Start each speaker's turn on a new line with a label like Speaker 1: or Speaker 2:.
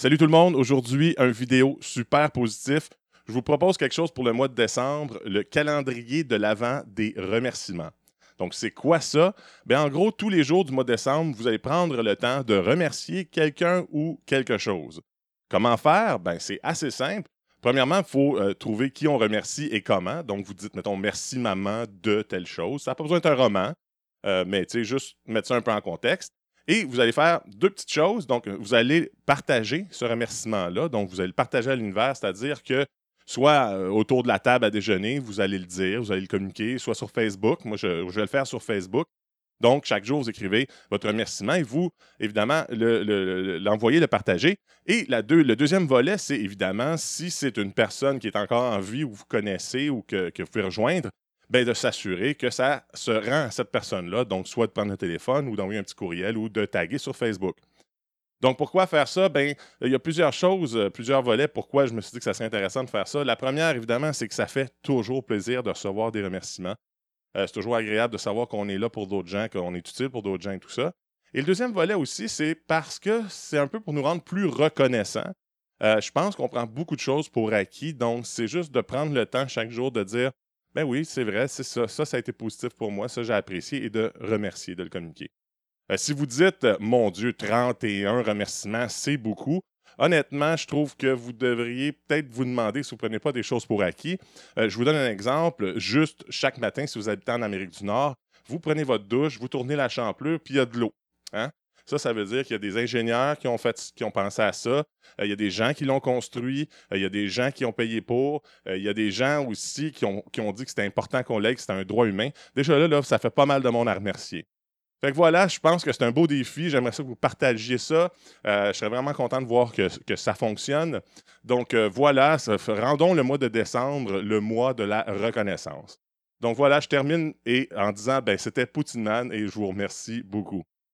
Speaker 1: Salut tout le monde, aujourd'hui une vidéo super positif. Je vous propose quelque chose pour le mois de décembre, le calendrier de l'avant des remerciements. Donc c'est quoi ça? Bien en gros tous les jours du mois de décembre, vous allez prendre le temps de remercier quelqu'un ou quelque chose. Comment faire? Ben c'est assez simple. Premièrement, il faut euh, trouver qui on remercie et comment. Donc, vous dites, mettons, merci maman de telle chose. Ça n'a pas besoin d'être un roman, euh, mais tu juste mettre ça un peu en contexte. Et vous allez faire deux petites choses. Donc, vous allez partager ce remerciement-là. Donc, vous allez le partager à l'univers, c'est-à-dire que soit euh, autour de la table à déjeuner, vous allez le dire, vous allez le communiquer, soit sur Facebook. Moi, je, vais le faire sur Facebook. Donc, chaque jour, vous écrivez votre remerciement et vous, évidemment, l'envoyez, le, partager. Et le deuxième volet, c'est évidemment, si c'est une personne qui est encore en vie ou vous connaissez ou que, que vous pouvez rejoindre, ben, de s'assurer que ça se rend à cette personne-là. Donc, soit de prendre le téléphone ou d'envoyer un petit courriel ou de taguer sur Facebook. Donc, pourquoi faire ça? Ben, il y a plusieurs choses, euh, plusieurs volets. Pourquoi je me suis dit que ça serait intéressant de faire ça? La première, évidemment, c'est que ça fait toujours plaisir de recevoir des remerciements. Euh, c'est toujours agréable de savoir qu'on est là pour d'autres gens, qu'on est utile pour d'autres gens et tout ça. Et le deuxième volet aussi, c'est parce que c'est un peu pour nous rendre plus reconnaissants. Euh, je pense qu'on prend beaucoup de choses pour acquis, donc c'est juste de prendre le temps chaque jour de dire ben oui, c'est vrai, c'est ça. Ça, ça a été positif pour moi. Ça, j'ai apprécié et de remercier, de le communiquer. Euh, si vous dites, mon Dieu, 31 remerciements, c'est beaucoup. Honnêtement, je trouve que vous devriez peut-être vous demander si vous ne prenez pas des choses pour acquis. Euh, je vous donne un exemple. Juste chaque matin, si vous habitez en Amérique du Nord, vous prenez votre douche, vous tournez la champlure, puis il y a de l'eau. Hein? Ça, ça veut dire qu'il y a des ingénieurs qui ont, fait, qui ont pensé à ça. Euh, il y a des gens qui l'ont construit. Euh, il y a des gens qui ont payé pour. Euh, il y a des gens aussi qui ont, dit que c'était important qu'on l'ait, que c'était un droit humain. Déjà là, ça fait pas mal de monde à remercier. Fait que voilà, je pense que c'est un beau défi. J'aimerais ça que vous partagiez ça. je serais vraiment content de voir que, ça fonctionne. Donc voilà, rendons le mois de décembre le mois de la reconnaissance. Donc voilà, je termine et en disant, ben c'était Poutine Man et je vous remercie beaucoup.